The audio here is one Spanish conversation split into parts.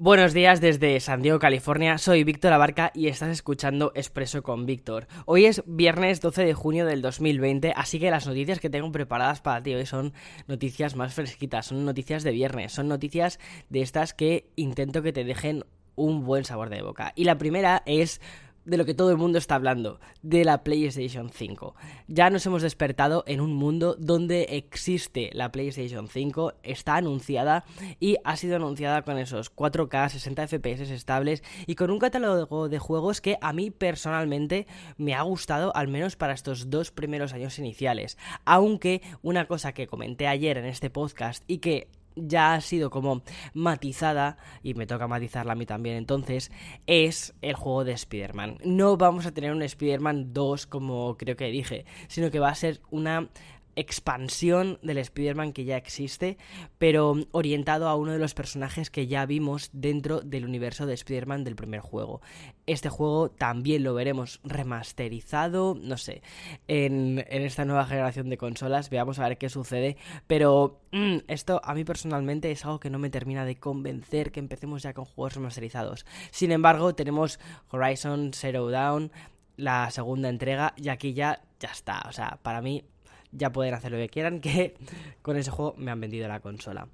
Buenos días desde San Diego, California. Soy Víctor Abarca y estás escuchando Expreso con Víctor. Hoy es viernes 12 de junio del 2020, así que las noticias que tengo preparadas para ti hoy son noticias más fresquitas, son noticias de viernes, son noticias de estas que intento que te dejen un buen sabor de boca. Y la primera es de lo que todo el mundo está hablando, de la PlayStation 5. Ya nos hemos despertado en un mundo donde existe la PlayStation 5, está anunciada y ha sido anunciada con esos 4K, 60 FPS estables y con un catálogo de juegos que a mí personalmente me ha gustado al menos para estos dos primeros años iniciales. Aunque una cosa que comenté ayer en este podcast y que ya ha sido como matizada, y me toca matizarla a mí también entonces, es el juego de Spider-Man. No vamos a tener un Spider-Man 2 como creo que dije, sino que va a ser una expansión del Spider-Man que ya existe, pero orientado a uno de los personajes que ya vimos dentro del universo de Spider-Man del primer juego. Este juego también lo veremos remasterizado, no sé, en, esta nueva generación de consolas, veamos a ver qué sucede, pero mm, esto a mí personalmente es algo que no me termina de convencer que empecemos ya con juegos remasterizados. Sin embargo, tenemos Horizon Zero Dawn, la segunda entrega, y aquí ya, ya está, o sea, para mí ya pueden hacer lo que quieran, que con ese juego me han vendido la consola.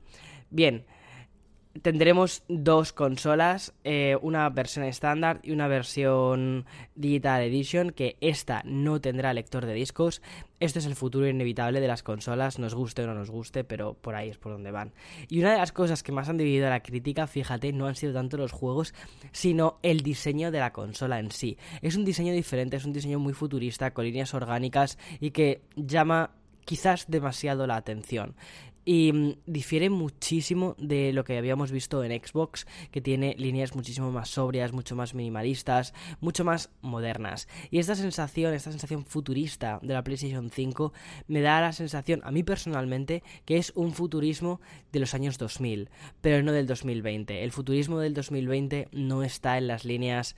Bien, tendremos dos consolas, eh, una versión estándar y una versión Digital Edition, que esta no tendrá lector de discos. Esto es el futuro inevitable de las consolas, nos guste o no nos guste, pero por ahí es por donde van. Y una de las cosas que más han dividido a la crítica, fíjate, no han sido tanto los juegos, sino el diseño de la consola en sí. Es un diseño diferente, es un diseño muy futurista, con líneas orgánicas y que llama quizás demasiado la atención y mm, difiere muchísimo de lo que habíamos visto en Xbox, que tiene líneas muchísimo más sobrias, mucho más minimalistas, mucho más modernas. Y esta sensación, esta sensación futurista de la PlayStation 5 me da la sensación, a mí personalmente, que es un futurismo de los años 2000, pero no del 2020. El futurismo del 2020 no está en las líneas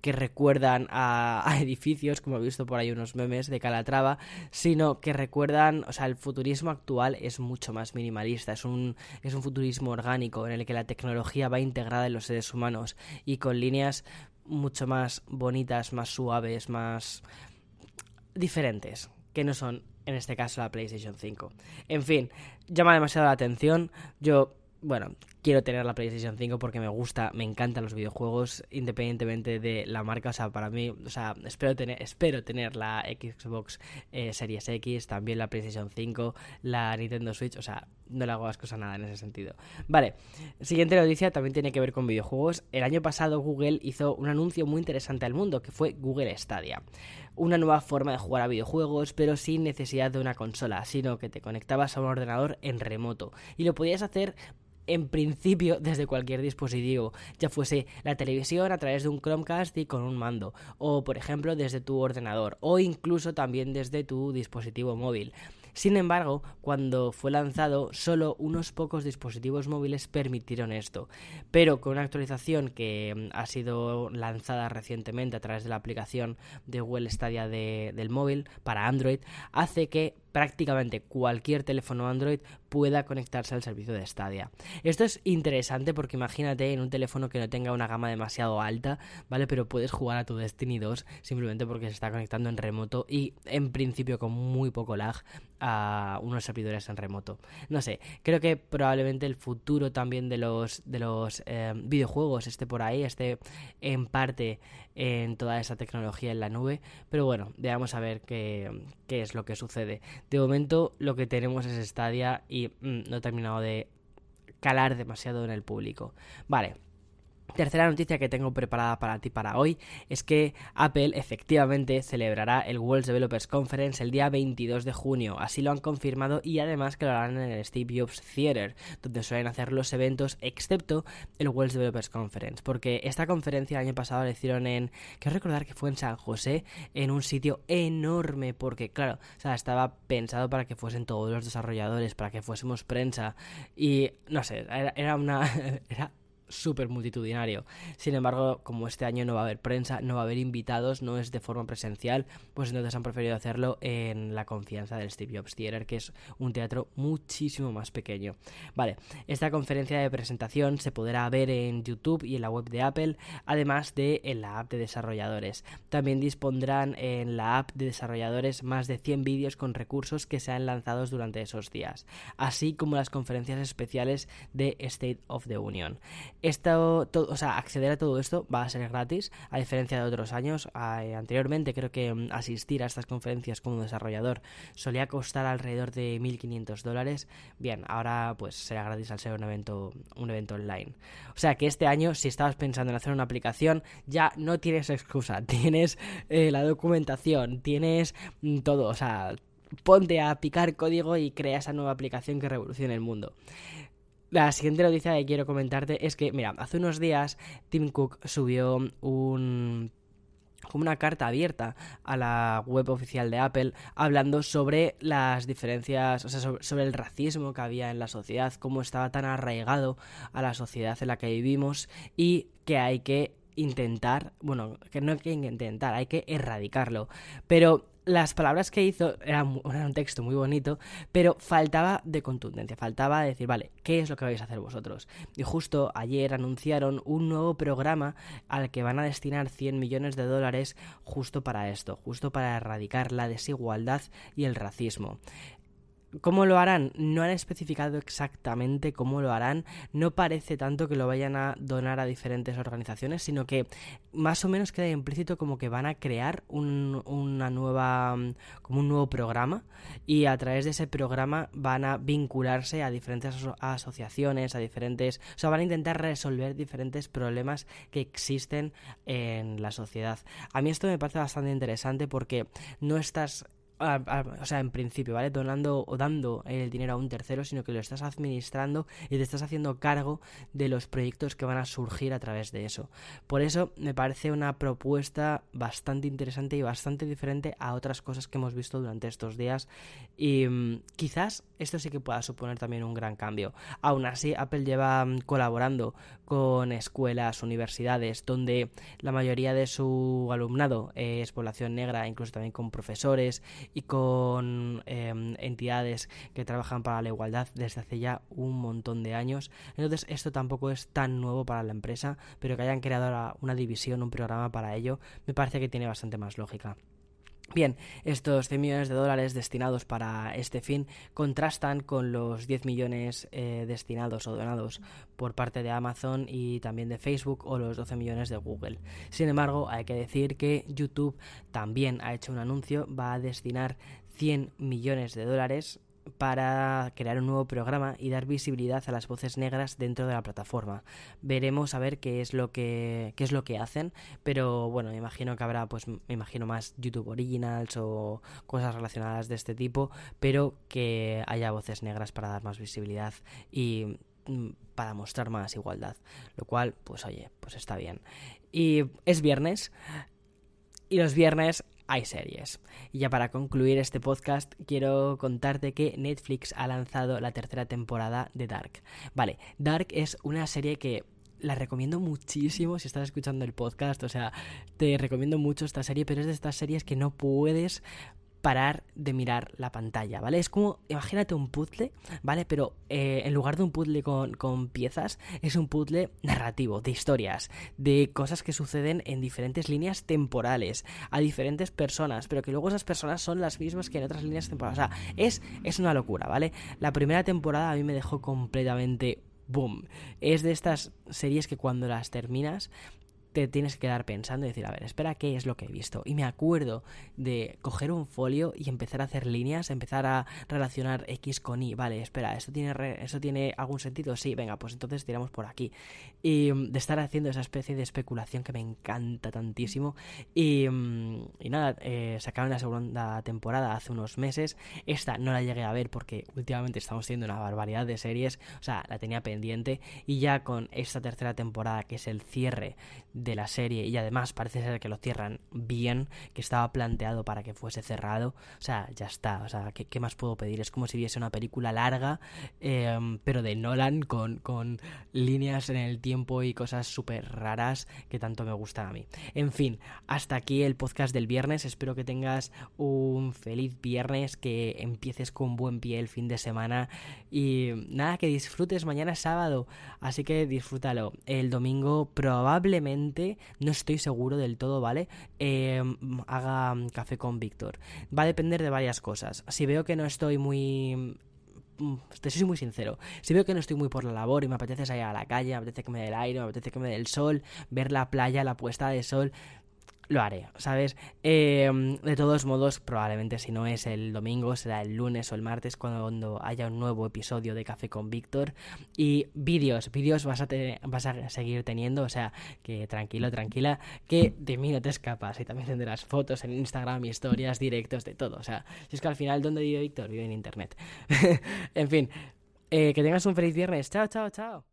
que recuerdan a, edificios, como he visto por ahí unos memes de Calatrava, sino que recuerdan, o sea, el futurismo actual es mucho más minimalista, es un, es un futurismo orgánico en el que la tecnología va integrada en los seres humanos y con líneas mucho más bonitas, más suaves, más diferentes, que no son en este caso la PlayStation 5. En fin, llama demasiado la atención. Yo bueno, quiero tener la PlayStation 5 porque me gusta, me encantan los videojuegos, independientemente de la marca. O sea, para mí, o sea, espero tener, espero tener la Xbox eh, Series X, también la PlayStation 5, la Nintendo Switch. O sea, no le hago las cosas nada en ese sentido. Vale, siguiente noticia también tiene que ver con videojuegos. El año pasado Google hizo un anuncio muy interesante al mundo que fue Google Stadia. Una nueva forma de jugar a videojuegos, pero sin necesidad de una consola, sino que te conectabas a un ordenador en remoto y lo podías hacer en principio desde cualquier dispositivo, ya fuese la televisión a través de un Chromecast y con un mando, o por ejemplo desde tu ordenador, o incluso también desde tu dispositivo móvil. Sin embargo, cuando fue lanzado, solo unos pocos dispositivos móviles permitieron esto. Pero con una actualización que mm, ha sido lanzada recientemente a través de la aplicación de Google Stadia del móvil para Android, hace que prácticamente cualquier teléfono Android pueda conectarse al servicio de Stadia. Esto es interesante porque imagínate en un teléfono que no tenga una gama demasiado alta, ¿vale? Pero puedes jugar a tu Destiny 2 simplemente porque se está conectando en remoto y en principio con muy poco lag a unos servidores en remoto. No sé, creo que probablemente el futuro también de los, de los eh, videojuegos esté por ahí, esté en parte en toda esa tecnología en la nube, pero bueno, veamos a ver qué, qué es lo que sucede. De momento lo que tenemos es Stadia y mm, no he terminado de calar demasiado en el público. Vale. Tercera noticia que tengo preparada para ti para hoy es que Apple efectivamente celebrará el World Developers Conference el día 22 de junio, así lo han confirmado y además que lo harán en el Steve Jobs Theater, donde suelen hacer los eventos excepto el World Developers Conference, porque esta conferencia el año pasado la hicieron en, quiero recordar que fue en San José, en un sitio enorme, porque claro, estaba pensado para que fuesen todos los desarrolladores, para que fuésemos prensa y no sé, era, una... súper multitudinario. Sin embargo, como este año no va a haber prensa, no va a haber invitados, no es de forma presencial, pues entonces han preferido hacerlo en la confianza del Steve Jobs Theater, que es un teatro muchísimo más pequeño. Vale, esta conferencia de presentación se podrá ver en YouTube y en la web de Apple, además de en la app de desarrolladores. También dispondrán en la app de desarrolladores más de 100 vídeos con recursos que sean lanzados durante esos días, así como las conferencias especiales de State of the Union. Esto, o sea, acceder a todo esto va a ser gratis, a diferencia de otros años. anteriormente creo que mm, asistir a estas conferencias como desarrollador solía costar alrededor de 1.500 dólares. Bien, ahora pues será gratis al ser un evento, un evento online. O sea que este año, si estabas pensando en hacer una aplicación, ya no tienes excusa. Tienes eh, la documentación, tienes mm, todo, o sea, ponte a picar código y crea esa nueva aplicación que revolucione el mundo. La siguiente noticia que quiero comentarte es que, mira, hace unos días Tim Cook subió un como una carta abierta a la web oficial de Apple hablando sobre las diferencias, o sea, sobre, el racismo que había en la sociedad, cómo estaba tan arraigado a la sociedad en la que vivimos y que hay que intentar, bueno, que no hay que intentar, hay que erradicarlo. Pero las palabras que hizo eran, un texto muy bonito, pero faltaba de contundencia, faltaba de decir, vale, ¿qué es lo que vais a hacer vosotros? Y justo ayer anunciaron un nuevo programa al que van a destinar 100 millones de dólares justo para esto, justo para erradicar la desigualdad y el racismo. ¿Cómo lo harán? No han especificado exactamente cómo lo harán. No parece tanto que lo vayan a donar a diferentes organizaciones, sino que más o menos queda implícito como que van a crear un, una nueva, como un nuevo programa y a través de ese programa van a vincularse a diferentes asociaciones, a diferentes, o sea, van a intentar resolver diferentes problemas que existen en la sociedad. A mí esto me parece bastante interesante porque no estás o sea, en principio, ¿vale? Donando o dando el dinero a un tercero, sino que lo estás administrando y te estás haciendo cargo de los proyectos que van a surgir a través de eso. Por eso me parece una propuesta bastante interesante y bastante diferente a otras cosas que hemos visto durante estos días y mm, quizás esto sí que pueda suponer también un gran cambio. Aún así, Apple lleva mm, colaborando con escuelas, universidades, donde la mayoría de su alumnado es población negra, incluso también con profesores y con em, entidades que trabajan para la igualdad desde hace ya un montón de años. Entonces esto tampoco es tan nuevo para la empresa, pero que hayan creado una división, un programa para ello, me parece que tiene bastante más lógica. Bien, estos 100 millones de dólares destinados para este fin contrastan con los 10 millones eh, destinados o donados por parte de Amazon y también de Facebook o los 12 millones de Google. Sin embargo, hay que decir que YouTube también ha hecho un anuncio, va a destinar 100 millones de dólares para crear un nuevo programa y dar visibilidad a las voces negras dentro de la plataforma. Veremos a ver qué es lo que qué es lo que hacen, pero bueno, me imagino que habrá pues me imagino más YouTube Originals o cosas relacionadas de este tipo, pero que haya voces negras para dar más visibilidad y mm, para mostrar más igualdad, lo cual pues oye, pues está bien. Y es viernes y los viernes hay series. Y ya para concluir este podcast, quiero contarte que Netflix ha lanzado la tercera temporada de Dark. Vale, Dark es una serie que la recomiendo muchísimo si estás escuchando el podcast. O sea, te recomiendo mucho esta serie, pero es de estas series que no puedes parar de mirar la pantalla, ¿vale? Es como, imagínate un puzzle, ¿vale? Pero eh, en lugar de un puzzle con, con, piezas, es un puzzle narrativo, de historias, de cosas que suceden en diferentes líneas temporales, a diferentes personas, pero que luego esas personas son las mismas que en otras líneas temporales. O sea, es, es una locura, ¿vale? La primera temporada a mí me dejó completamente boom. Es de estas series que cuando las terminas te tienes que quedar pensando y decir, a ver, espera, ¿qué es lo que he visto? Y me acuerdo de coger un folio y empezar a hacer líneas, empezar a relacionar X con Y. Vale, espera, ¿esto tiene, ¿esto tiene algún sentido? Sí, venga, pues entonces tiramos por aquí. Y mm, de estar haciendo esa especie de especulación que me encanta tantísimo. Y, mm, y nada, eh, sacaron la segunda temporada hace unos meses. Esta no la llegué a ver porque últimamente estamos teniendo una barbaridad de series. O sea, la tenía pendiente. Y ya con esta tercera temporada, que es el cierre de la serie y además parece ser que lo cierran bien, que estaba planteado para que fuese cerrado, o sea, ya está, o sea, ¿qué, más puedo pedir? Es como si viese una película larga, em, pero de Nolan con, con líneas en el tiempo y cosas súper raras que tanto me gustan a mí. En fin, hasta aquí el podcast del viernes, espero que tengas un feliz viernes, que empieces con buen pie el fin de semana y nada, que disfrutes mañana sábado, así que disfrútalo. El domingo probablemente no estoy seguro del todo, ¿vale? Eh, haga café con Víctor. Va a depender de varias cosas. Si veo que no estoy muy mm, te soy muy sincero. Si veo que no estoy muy por la labor y me apetece salir a la calle, me apetece que me dé el aire, me apetece que me dé el sol, ver la playa, la puesta de sol, lo haré, ¿sabes? Eh, de todos modos, probablemente si no es el domingo, será el lunes o el martes cuando haya un nuevo episodio de Café con Víctor. Y vídeos, vídeos vas a, vas a seguir teniendo, o sea, que tranquilo, tranquila, que de mí no te escapas. Y también tendrás fotos en Instagram, historias, directos, de todo. O sea, si es que al final, ¿dónde vive Víctor? Vive en Internet. en fin, eh, que tengas un feliz viernes. Chao, chao, chao.